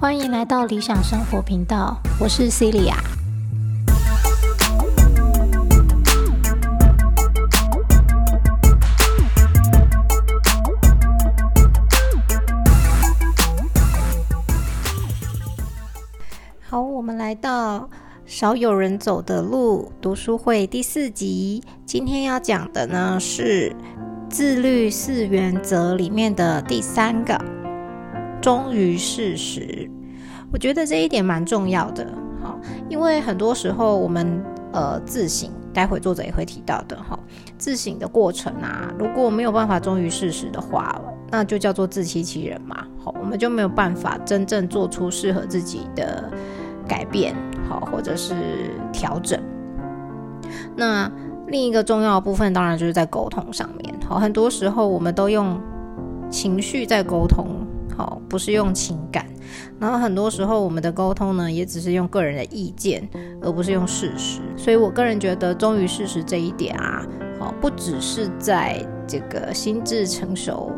欢迎来到理想生活频道，我是 Celia。好，我们来到少有人走的路读书会第四集。今天要讲的呢是自律四原则里面的第三个，忠于事实。我觉得这一点蛮重要的，好，因为很多时候我们呃自省，待会作者也会提到的哈，自省的过程啊，如果没有办法忠于事实的话，那就叫做自欺欺人嘛，好，我们就没有办法真正做出适合自己的改变，好，或者是调整。那另一个重要的部分，当然就是在沟通上面，好，很多时候我们都用情绪在沟通，好，不是用情感。然后很多时候，我们的沟通呢，也只是用个人的意见，而不是用事实。所以我个人觉得，忠于事实这一点啊，好，不只是在这个心智成熟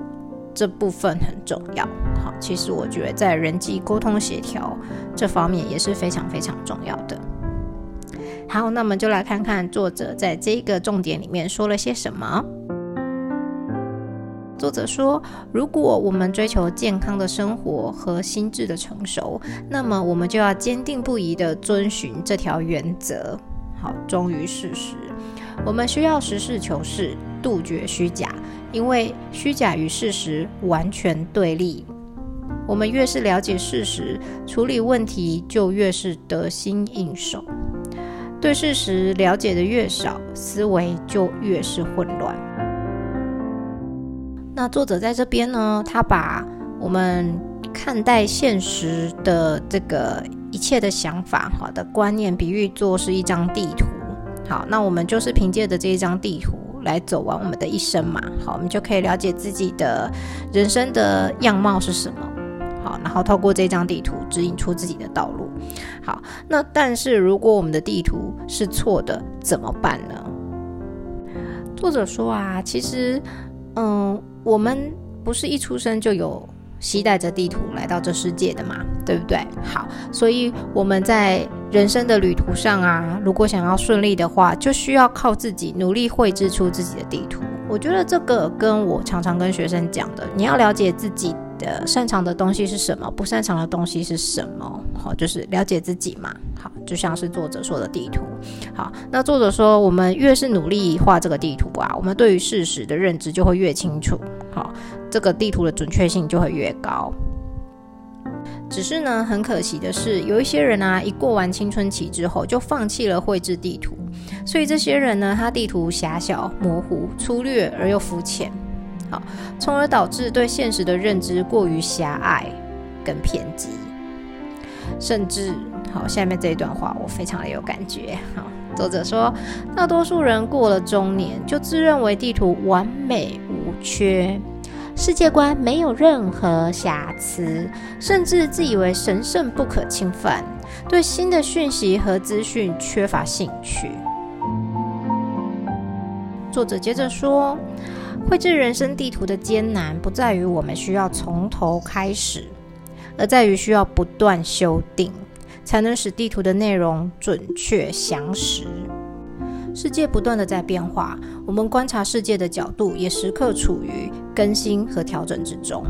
这部分很重要，好，其实我觉得在人际沟通协调这方面也是非常非常重要的。好，那么就来看看作者在这个重点里面说了些什么。作者说：“如果我们追求健康的生活和心智的成熟，那么我们就要坚定不移地遵循这条原则，好忠于事实。我们需要实事求是，杜绝虚假，因为虚假与事实完全对立。我们越是了解事实，处理问题就越是得心应手。对事实了解的越少，思维就越是混乱。”那作者在这边呢，他把我们看待现实的这个一切的想法，好的观念，比喻作是一张地图。好，那我们就是凭借着这一张地图来走完我们的一生嘛。好，我们就可以了解自己的人生的样貌是什么。好，然后透过这张地图指引出自己的道路。好，那但是如果我们的地图是错的，怎么办呢？作者说啊，其实，嗯。我们不是一出生就有携带着地图来到这世界的嘛，对不对？好，所以我们在人生的旅途上啊，如果想要顺利的话，就需要靠自己努力绘制出自己的地图。我觉得这个跟我常常跟学生讲的，你要了解自己。的擅长的东西是什么？不擅长的东西是什么？好，就是了解自己嘛。好，就像是作者说的地图。好，那作者说，我们越是努力画这个地图啊，我们对于事实的认知就会越清楚。好，这个地图的准确性就会越高。只是呢，很可惜的是，有一些人啊，一过完青春期之后就放弃了绘制地图，所以这些人呢，他地图狭小、模糊、粗略而又肤浅。好，从而导致对现实的认知过于狭隘跟偏激，甚至好，下面这一段话我非常的有感觉。好，作者说，大多数人过了中年就自认为地图完美无缺，世界观没有任何瑕疵，甚至自以为神圣不可侵犯，对新的讯息和资讯缺乏兴趣。作者接着说。绘制人生地图的艰难，不在于我们需要从头开始，而在于需要不断修订，才能使地图的内容准确详实。世界不断的在变化，我们观察世界的角度也时刻处于更新和调整之中。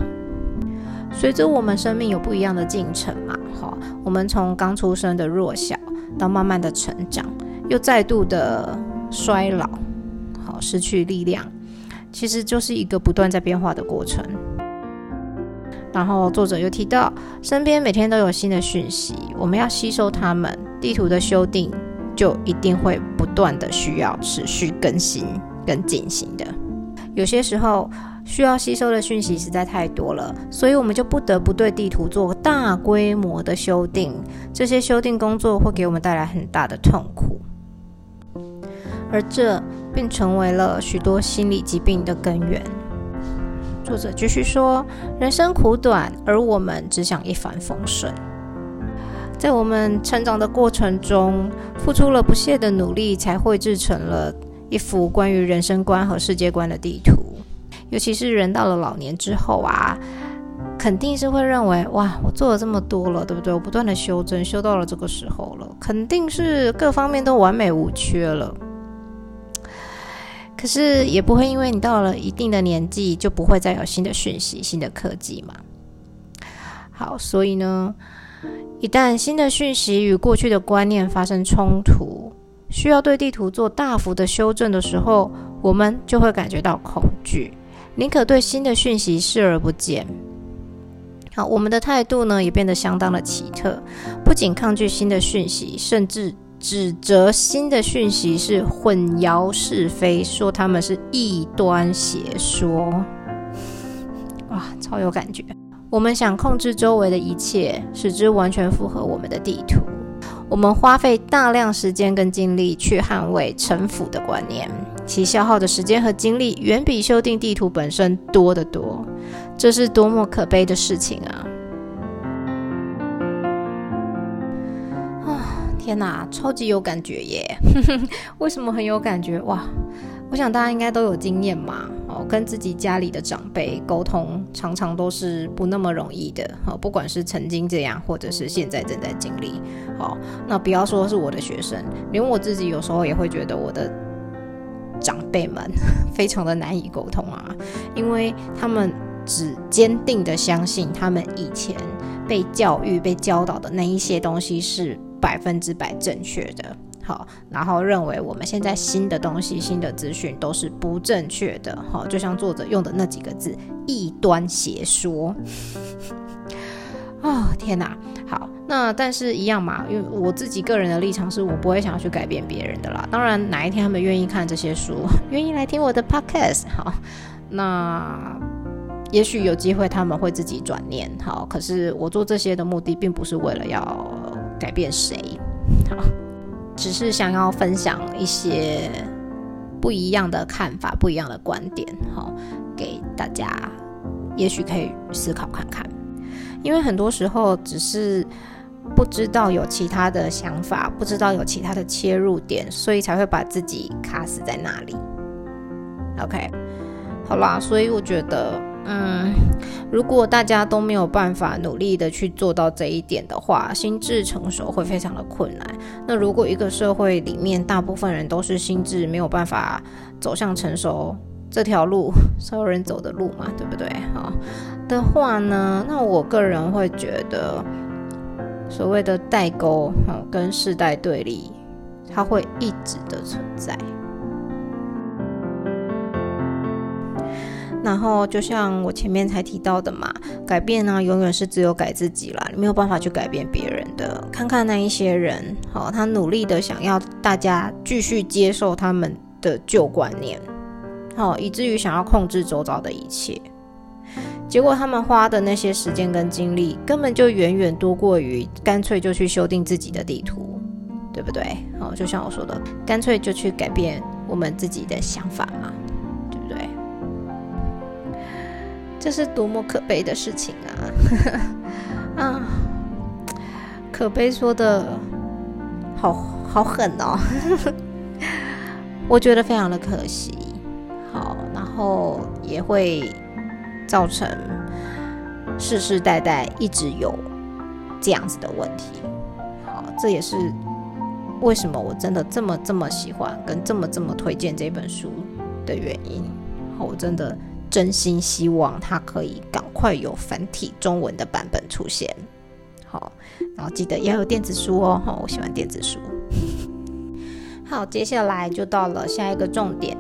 随着我们生命有不一样的进程嘛，好，我们从刚出生的弱小，到慢慢的成长，又再度的衰老，好，失去力量。其实就是一个不断在变化的过程。然后作者又提到，身边每天都有新的讯息，我们要吸收它们。地图的修订就一定会不断的需要持续更新跟进行的。有些时候需要吸收的讯息实在太多了，所以我们就不得不对地图做大规模的修订。这些修订工作会给我们带来很大的痛苦，而这。并成为了许多心理疾病的根源。作者继续说：“人生苦短，而我们只想一帆风顺。在我们成长的过程中，付出了不懈的努力，才绘制成了一幅关于人生观和世界观的地图。尤其是人到了老年之后啊，肯定是会认为哇，我做了这么多了，对不对？我不断的修正，修到了这个时候了，肯定是各方面都完美无缺了。可是也不会因为你到了一定的年纪，就不会再有新的讯息、新的科技嘛。好，所以呢，一旦新的讯息与过去的观念发生冲突，需要对地图做大幅的修正的时候，我们就会感觉到恐惧，宁可对新的讯息视而不见。好，我们的态度呢也变得相当的奇特，不仅抗拒新的讯息，甚至。指责新的讯息是混淆是非，说他们是异端邪说，哇，超有感觉。我们想控制周围的一切，使之完全符合我们的地图。我们花费大量时间跟精力去捍卫城府的观念，其消耗的时间和精力远比修订地图本身多得多。这是多么可悲的事情啊！天哪，超级有感觉耶！为什么很有感觉？哇，我想大家应该都有经验嘛。哦，跟自己家里的长辈沟通，常常都是不那么容易的。哦，不管是曾经这样，或者是现在正在经历。哦，那不要说是我的学生，连我自己有时候也会觉得我的长辈们 非常的难以沟通啊，因为他们只坚定的相信他们以前被教育、被教导的那一些东西是。百分之百正确的，好，然后认为我们现在新的东西、新的资讯都是不正确的，好，就像作者用的那几个字“异端邪说”。哦，天哪！好，那但是一样嘛，因为我自己个人的立场是我不会想要去改变别人的啦。当然，哪一天他们愿意看这些书，愿意来听我的 podcast，好，那也许有机会他们会自己转念，好。可是我做这些的目的，并不是为了要。改变谁？好，只是想要分享一些不一样的看法、不一样的观点，好，给大家，也许可以思考看看。因为很多时候只是不知道有其他的想法，不知道有其他的切入点，所以才会把自己卡死在那里。OK，好啦，所以我觉得。嗯，如果大家都没有办法努力的去做到这一点的话，心智成熟会非常的困难。那如果一个社会里面大部分人都是心智没有办法走向成熟这条路，所有人走的路嘛，对不对？啊，的话呢，那我个人会觉得，所谓的代沟哈跟世代对立，它会一直的存在。然后就像我前面才提到的嘛，改变呢，永远是只有改自己啦，你没有办法去改变别人的。看看那一些人，好，他努力的想要大家继续接受他们的旧观念，好，以至于想要控制周遭的一切，结果他们花的那些时间跟精力，根本就远远多过于干脆就去修订自己的地图，对不对？好，就像我说的，干脆就去改变我们自己的想法嘛。这是多么可悲的事情啊！啊，可悲说的好好狠哦，我觉得非常的可惜。好，然后也会造成世世代代一直有这样子的问题。好，这也是为什么我真的这么这么喜欢跟这么这么推荐这本书的原因。好我真的。真心希望它可以赶快有繁体中文的版本出现，好，然后记得要有电子书哦，好，我喜欢电子书。好，接下来就到了下一个重点，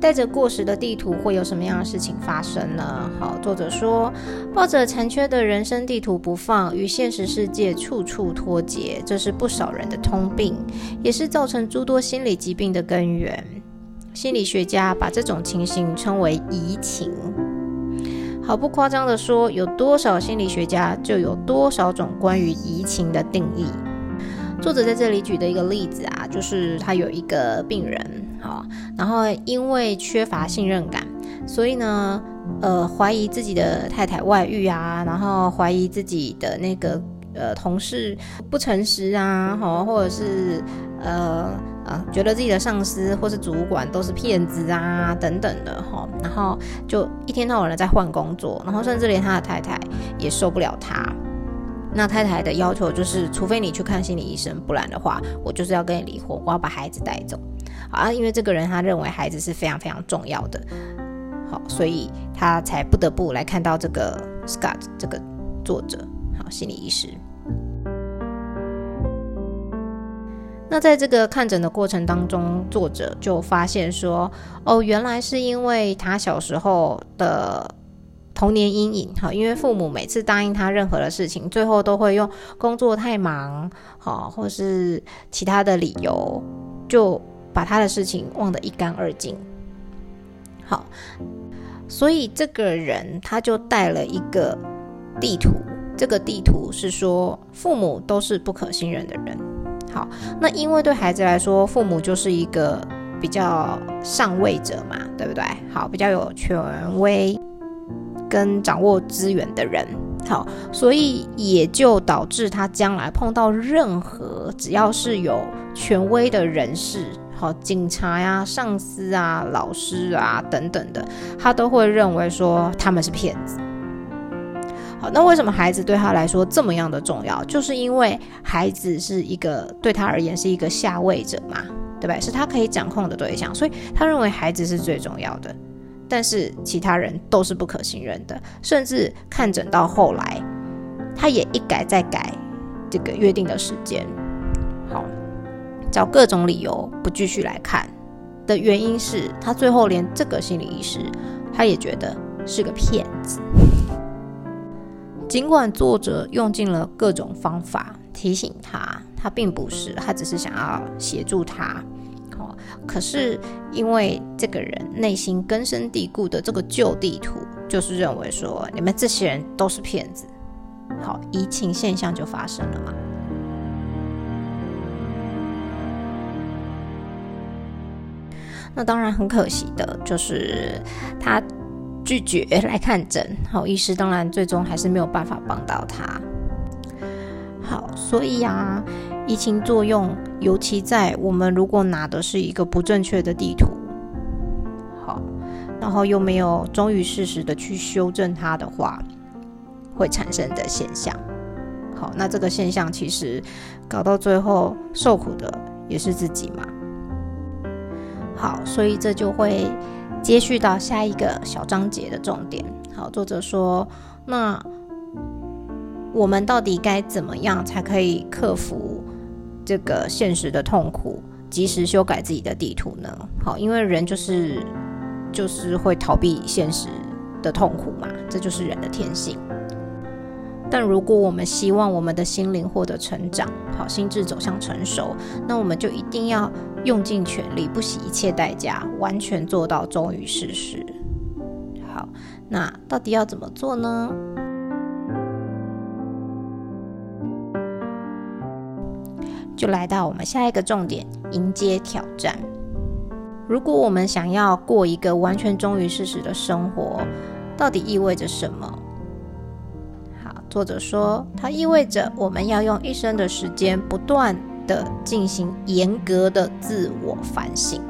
带着过时的地图会有什么样的事情发生呢？好，作者说，抱着残缺的人生地图不放，与现实世界处处脱节，这是不少人的通病，也是造成诸多心理疾病的根源。心理学家把这种情形称为移情。毫不夸张的说，有多少心理学家，就有多少种关于移情的定义。作者在这里举的一个例子啊，就是他有一个病人，好，然后因为缺乏信任感，所以呢，呃，怀疑自己的太太外遇啊，然后怀疑自己的那个呃同事不诚实啊，好，或者是呃。啊，觉得自己的上司或是主管都是骗子啊，等等的哈，然后就一天到晚的在换工作，然后甚至连他的太太也受不了他。那太太的要求就是，除非你去看心理医生，不然的话，我就是要跟你离婚，我要把孩子带走。啊，因为这个人他认为孩子是非常非常重要的，好，所以他才不得不来看到这个 Scott 这个作者，好，心理医师。那在这个看诊的过程当中，作者就发现说，哦，原来是因为他小时候的童年阴影，哈，因为父母每次答应他任何的事情，最后都会用工作太忙，好，或是其他的理由，就把他的事情忘得一干二净。好，所以这个人他就带了一个地图，这个地图是说父母都是不可信任的人。好，那因为对孩子来说，父母就是一个比较上位者嘛，对不对？好，比较有权威跟掌握资源的人，好，所以也就导致他将来碰到任何只要是有权威的人士，好，警察呀、上司啊、老师啊等等的，他都会认为说他们是骗子。好，那为什么孩子对他来说这么样的重要？就是因为孩子是一个对他而言是一个下位者嘛，对吧？是他可以掌控的对象，所以他认为孩子是最重要的。但是其他人都是不可信任的，甚至看诊到后来，他也一改再改这个约定的时间，好，找各种理由不继续来看的原因是他最后连这个心理医师他也觉得是个骗子。尽管作者用尽了各种方法提醒他，他并不是，他只是想要协助他。哦，可是因为这个人内心根深蒂固的这个旧地图，就是认为说你们这些人都是骗子。好，移情现象就发生了嘛。那当然很可惜的就是他。拒绝来看诊，好，医师当然最终还是没有办法帮到他。好，所以啊，疫情作用，尤其在我们如果拿的是一个不正确的地图，好，然后又没有忠于事实的去修正它的话，会产生的现象。好，那这个现象其实搞到最后受苦的也是自己嘛。好，所以这就会。接续到下一个小章节的重点。好，作者说：“那我们到底该怎么样才可以克服这个现实的痛苦，及时修改自己的地图呢？”好，因为人就是就是会逃避现实的痛苦嘛，这就是人的天性。但如果我们希望我们的心灵获得成长，好，心智走向成熟，那我们就一定要。用尽全力，不惜一切代价，完全做到忠于事实。好，那到底要怎么做呢？就来到我们下一个重点：迎接挑战。如果我们想要过一个完全忠于事实的生活，到底意味着什么？好，作者说，它意味着我们要用一生的时间不断。的进行严格的自我反省，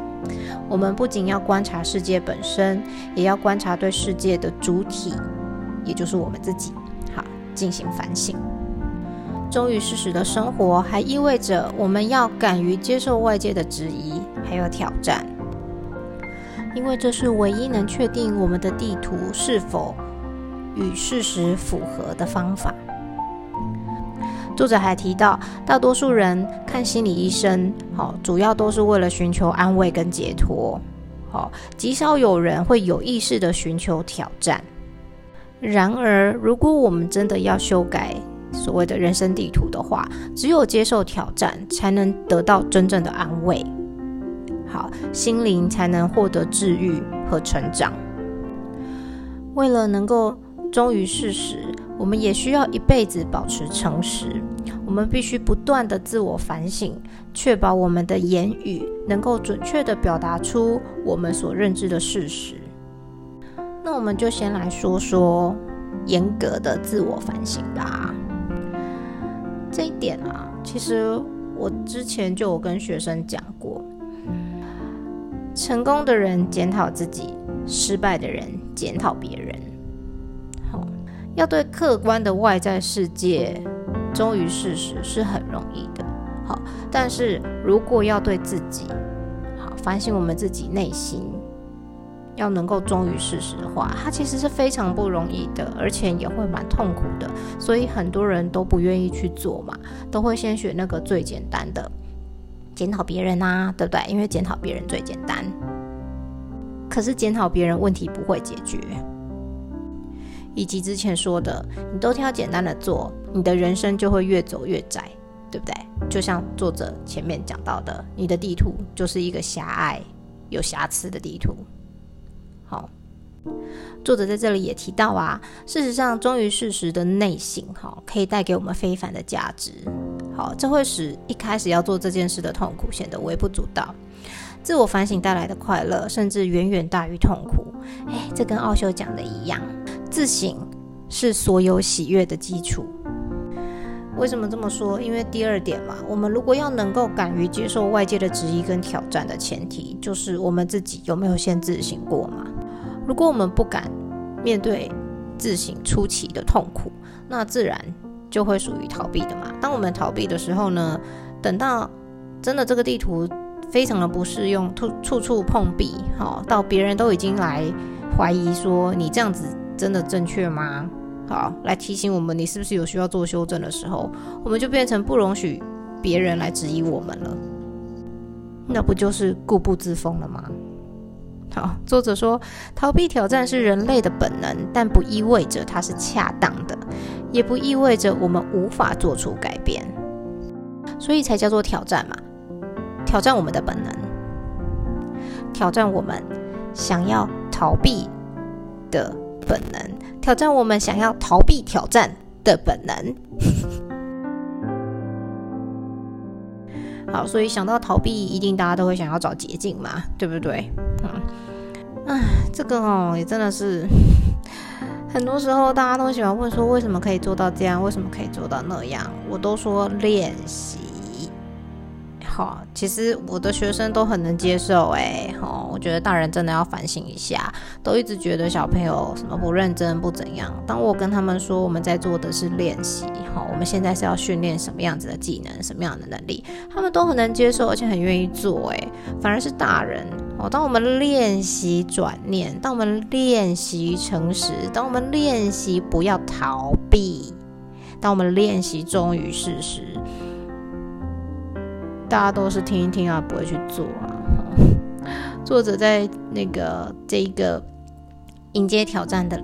我们不仅要观察世界本身，也要观察对世界的主体，也就是我们自己，好进行反省。忠于事实的生活，还意味着我们要敢于接受外界的质疑，还有挑战，因为这是唯一能确定我们的地图是否与事实符合的方法。作者还提到，大多数人看心理医生，好，主要都是为了寻求安慰跟解脱，好，极少有人会有意识的寻求挑战。然而，如果我们真的要修改所谓的人生地图的话，只有接受挑战，才能得到真正的安慰，好，心灵才能获得治愈和成长。为了能够忠于事实。我们也需要一辈子保持诚实。我们必须不断的自我反省，确保我们的言语能够准确的表达出我们所认知的事实。那我们就先来说说严格的自我反省吧。这一点啊，其实我之前就有跟学生讲过，成功的人检讨自己，失败的人检讨别人。要对客观的外在世界忠于事实是很容易的。好，但是如果要对自己，好反省我们自己内心，要能够忠于事实的话，它其实是非常不容易的，而且也会蛮痛苦的。所以很多人都不愿意去做嘛，都会先选那个最简单的，检讨别人啊，对不对？因为检讨别人最简单。可是检讨别人问题不会解决，以及之前说的，你都挑简单的做，你的人生就会越走越窄。对不对？就像作者前面讲到的，你的地图就是一个狭隘、有瑕疵的地图。好，作者在这里也提到啊，事实上忠于事实的内心，哈，可以带给我们非凡的价值。好，这会使一开始要做这件事的痛苦显得微不足道。自我反省带来的快乐，甚至远远大于痛苦。哎，这跟奥修讲的一样，自省是所有喜悦的基础。为什么这么说？因为第二点嘛，我们如果要能够敢于接受外界的质疑跟挑战的前提，就是我们自己有没有先自省过嘛？如果我们不敢面对自省初期的痛苦，那自然就会属于逃避的嘛。当我们逃避的时候呢，等到真的这个地图非常的不适用，处处处碰壁，好，到别人都已经来怀疑说你这样子真的正确吗？好，来提醒我们，你是不是有需要做修正的时候，我们就变成不容许别人来质疑我们了，那不就是固步自封了吗？好，作者说，逃避挑战是人类的本能，但不意味着它是恰当的，也不意味着我们无法做出改变，所以才叫做挑战嘛，挑战我们的本能，挑战我们想要逃避的本能。挑战我们想要逃避挑战的本能。好，所以想到逃避，一定大家都会想要找捷径嘛，对不对？嗯，哎，这个哦，也真的是 很多时候大家都喜欢问说，为什么可以做到这样？为什么可以做到那样？我都说练习。其实我的学生都很能接受，哎，好，我觉得大人真的要反省一下，都一直觉得小朋友什么不认真不怎样。当我跟他们说我们在做的是练习，好，我们现在是要训练什么样子的技能，什么样的能力，他们都很能接受，而且很愿意做，哎，反而是大人，哦，当我们练习转念，当我们练习诚实，当我们练习不要逃避，当我们练习忠于事实。大家都是听一听啊，不会去做啊。作者在那个这一个迎接挑战的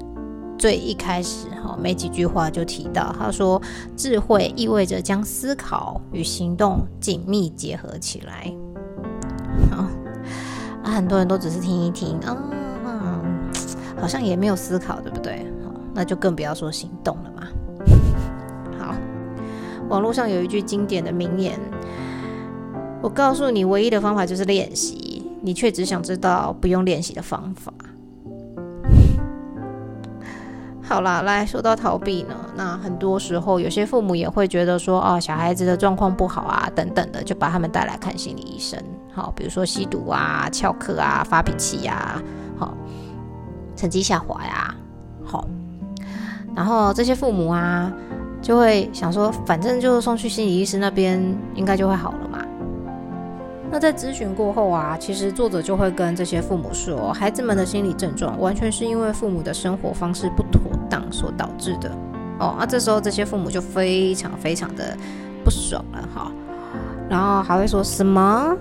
最一开始，哈，没几句话就提到，他说：“智慧意味着将思考与行动紧密结合起来。”好啊，很多人都只是听一听啊，好像也没有思考，对不对？那就更不要说行动了嘛。好，网络上有一句经典的名言。我告诉你，唯一的方法就是练习，你却只想知道不用练习的方法。好啦，来说到逃避呢，那很多时候有些父母也会觉得说，哦，小孩子的状况不好啊，等等的，就把他们带来看心理医生。好，比如说吸毒啊、翘课啊、发脾气呀，好，成绩下滑呀，好，然后这些父母啊，就会想说，反正就送去心理医师那边，应该就会好了嘛。那在咨询过后啊，其实作者就会跟这些父母说，孩子们的心理症状完全是因为父母的生活方式不妥当所导致的。哦，那这时候这些父母就非常非常的不爽了哈，然后还会说什么：“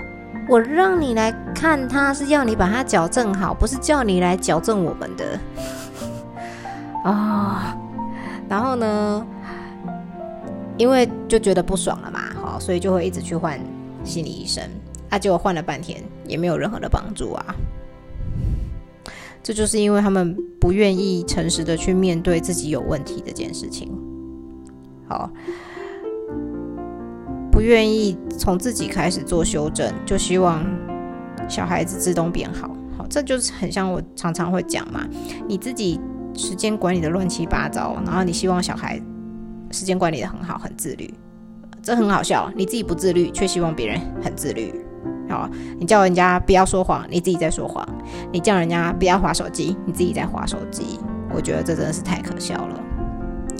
我让你来看他是要你把他矫正好，不是叫你来矫正我们的。”啊，然后呢，因为就觉得不爽了嘛，好，所以就会一直去换心理医生。他结果换了半天也没有任何的帮助啊！这就是因为他们不愿意诚实的去面对自己有问题这件事情，好，不愿意从自己开始做修正，就希望小孩子自动变好。好，这就是很像我常常会讲嘛，你自己时间管理的乱七八糟，然后你希望小孩时间管理的很好，很自律。这很好笑，你自己不自律，却希望别人很自律。好，你叫人家不要说谎，你自己在说谎；你叫人家不要划手机，你自己在划手机。我觉得这真的是太可笑了。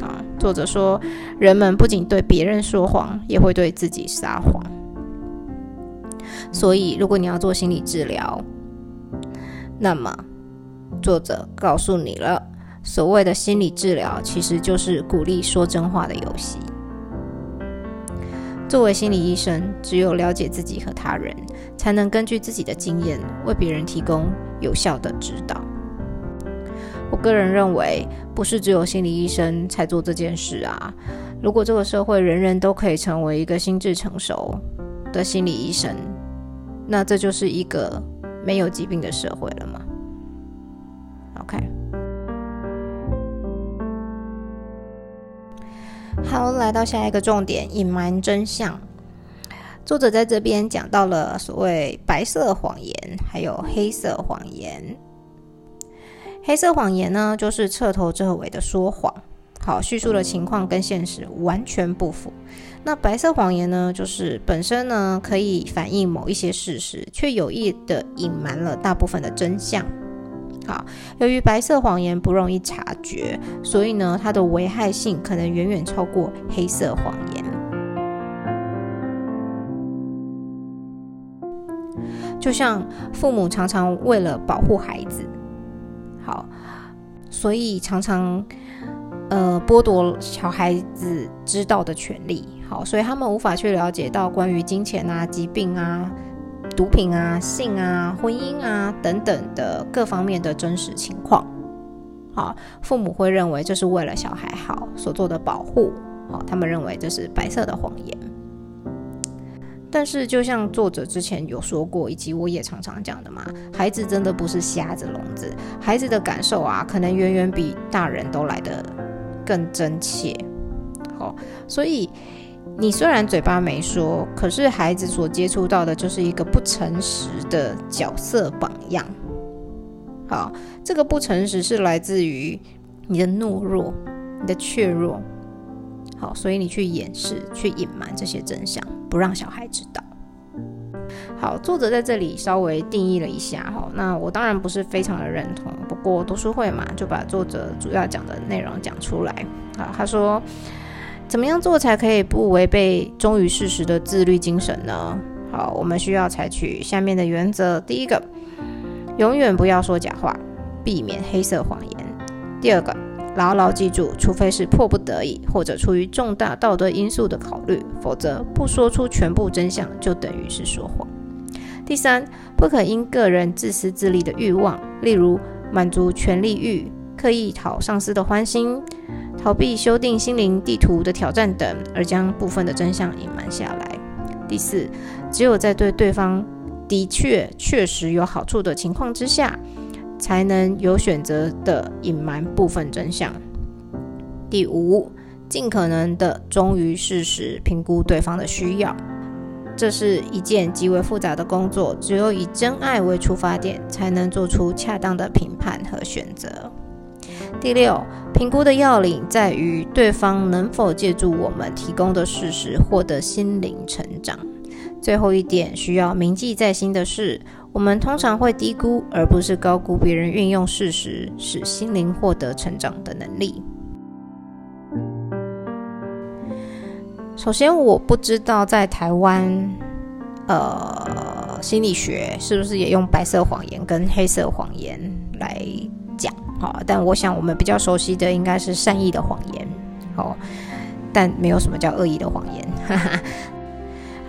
啊，作者说，人们不仅对别人说谎，也会对自己撒谎。所以，如果你要做心理治疗，那么作者告诉你了，所谓的心理治疗，其实就是鼓励说真话的游戏。作为心理医生，只有了解自己和他人，才能根据自己的经验为别人提供有效的指导。我个人认为，不是只有心理医生才做这件事啊。如果这个社会人人都可以成为一个心智成熟的心理医生，那这就是一个没有疾病的社会了吗？OK。好，来到下一个重点，隐瞒真相。作者在这边讲到了所谓白色谎言，还有黑色谎言。黑色谎言呢，就是彻头彻尾的说谎，好，叙述的情况跟现实完全不符。那白色谎言呢，就是本身呢可以反映某一些事实，却有意的隐瞒了大部分的真相。由于白色谎言不容易察觉，所以呢，它的危害性可能远远超过黑色谎言。就像父母常常为了保护孩子，好，所以常常呃剥夺小孩子知道的权利，好，所以他们无法去了解到关于金钱啊、疾病啊。毒品啊、性啊、婚姻啊等等的各方面的真实情况，好，父母会认为这是为了小孩好所做的保护，好，他们认为这是白色的谎言。但是，就像作者之前有说过，以及我也常常讲的嘛，孩子真的不是瞎子聋子，孩子的感受啊，可能远远比大人都来得更真切。好，所以。你虽然嘴巴没说，可是孩子所接触到的就是一个不诚实的角色榜样。好，这个不诚实是来自于你的懦弱、你的怯弱。好，所以你去掩饰、去隐瞒这些真相，不让小孩知道。好，作者在这里稍微定义了一下哈，那我当然不是非常的认同，不过读书会嘛，就把作者主要讲的内容讲出来。好，他说。怎么样做才可以不违背忠于事实的自律精神呢？好，我们需要采取下面的原则：第一个，永远不要说假话，避免黑色谎言；第二个，牢牢记住，除非是迫不得已或者出于重大道德因素的考虑，否则不说出全部真相就等于是说谎；第三，不可因个人自私自利的欲望，例如满足权力欲、刻意讨上司的欢心。逃避修订心灵地图的挑战等，而将部分的真相隐瞒下来。第四，只有在对对方的确确实有好处的情况之下，才能有选择的隐瞒部分真相。第五，尽可能的忠于事实，评估对方的需要。这是一件极为复杂的工作，只有以真爱为出发点，才能做出恰当的评判和选择。第六，评估的要领在于对方能否借助我们提供的事实获得心灵成长。最后一点需要铭记在心的是，我们通常会低估而不是高估别人运用事实使心灵获得成长的能力。首先，我不知道在台湾，呃，心理学是不是也用白色谎言跟黑色谎言来。好，但我想我们比较熟悉的应该是善意的谎言，好，但没有什么叫恶意的谎言。哈哈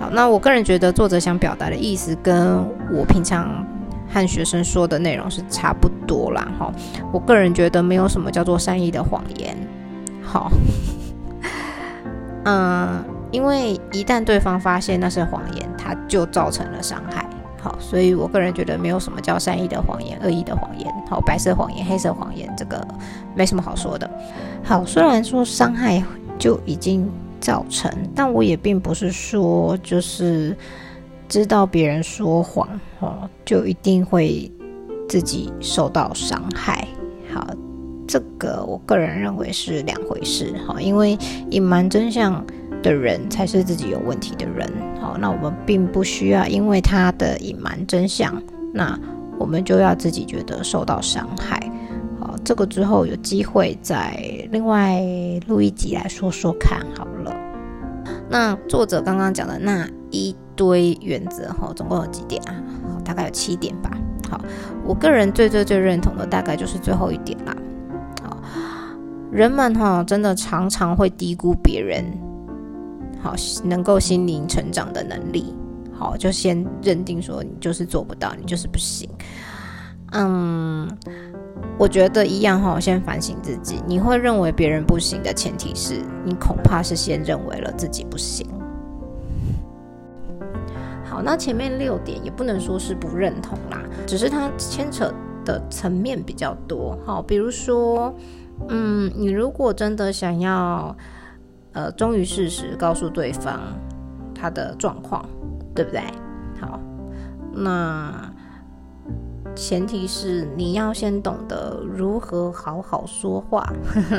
好，那我个人觉得作者想表达的意思跟我平常和学生说的内容是差不多啦。哈，我个人觉得没有什么叫做善意的谎言。好，嗯，因为一旦对方发现那是谎言，他就造成了伤害。所以我个人觉得没有什么叫善意的谎言、恶意的谎言，好，白色谎言、黑色谎言，这个没什么好说的。好，虽然说伤害就已经造成，但我也并不是说就是知道别人说谎，哦，就一定会自己受到伤害。好，这个我个人认为是两回事。好，因为隐瞒真相的人才是自己有问题的人。好，那我们并不需要因为他的隐瞒真相，那我们就要自己觉得受到伤害。好，这个之后有机会再另外录一集来说说看好了。那作者刚刚讲的那一堆原则，哈，总共有几点啊？大概有七点吧。好，我个人最最最认同的大概就是最后一点啦。好，人们哈真的常常会低估别人。好，能够心灵成长的能力，好，就先认定说你就是做不到，你就是不行。嗯，我觉得一样哈，先反省自己。你会认为别人不行的前提是你恐怕是先认为了自己不行。好，那前面六点也不能说是不认同啦，只是它牵扯的层面比较多。好，比如说，嗯，你如果真的想要。呃，忠于事实，告诉对方他的状况，对不对？好，那前提是你要先懂得如何好好说话，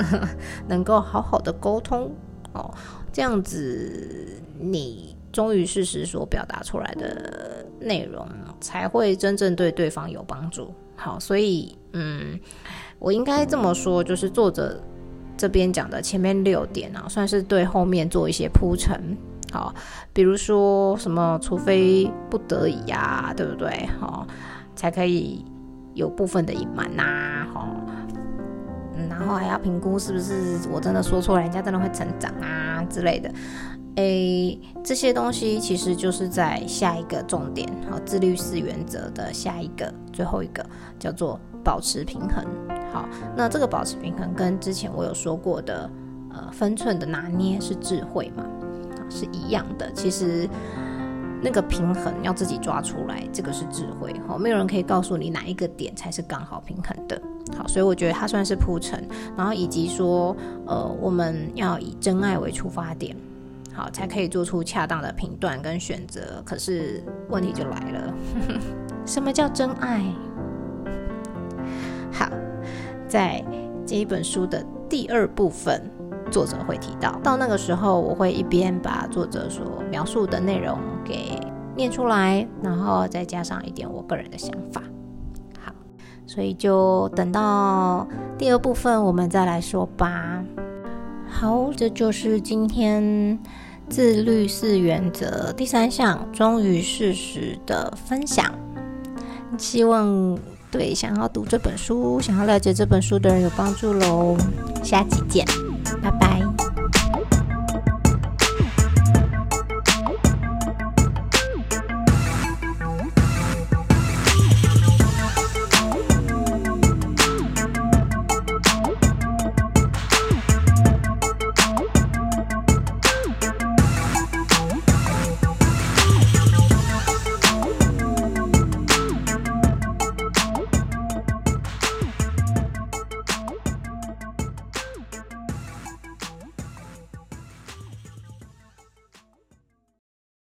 能够好好的沟通哦，这样子你忠于事实所表达出来的内容才会真正对对方有帮助。好，所以嗯，我应该这么说，就是作者。这边讲的前面六点啊，算是对后面做一些铺陈。好，比如说什么，除非不得已呀，对不对？好，才可以有部分的隐瞒呐。好，然后还要评估是不是我真的说错了，人家真的会成长啊之类的。诶，这些东西其实就是在下一个重点，好，自律四原则的下一个最后一个叫做保持平衡。好，那这个保持平衡跟之前我有说过的，呃，分寸的拿捏是智慧嘛，是一样的。其实那个平衡要自己抓出来，这个是智慧。好，没有人可以告诉你哪一个点才是刚好平衡的。好，所以我觉得它算是铺陈，然后以及说，呃，我们要以真爱为出发点。好，才可以做出恰当的评断跟选择。可是问题就来了，什么叫真爱？好，在这一本书的第二部分，作者会提到，到那个时候我会一边把作者所描述的内容给念出来，然后再加上一点我个人的想法。好，所以就等到第二部分我们再来说吧。好，这就是今天自律四原则第三项忠于事实的分享。希望对想要读这本书、想要了解这本书的人有帮助喽。下期见，拜拜。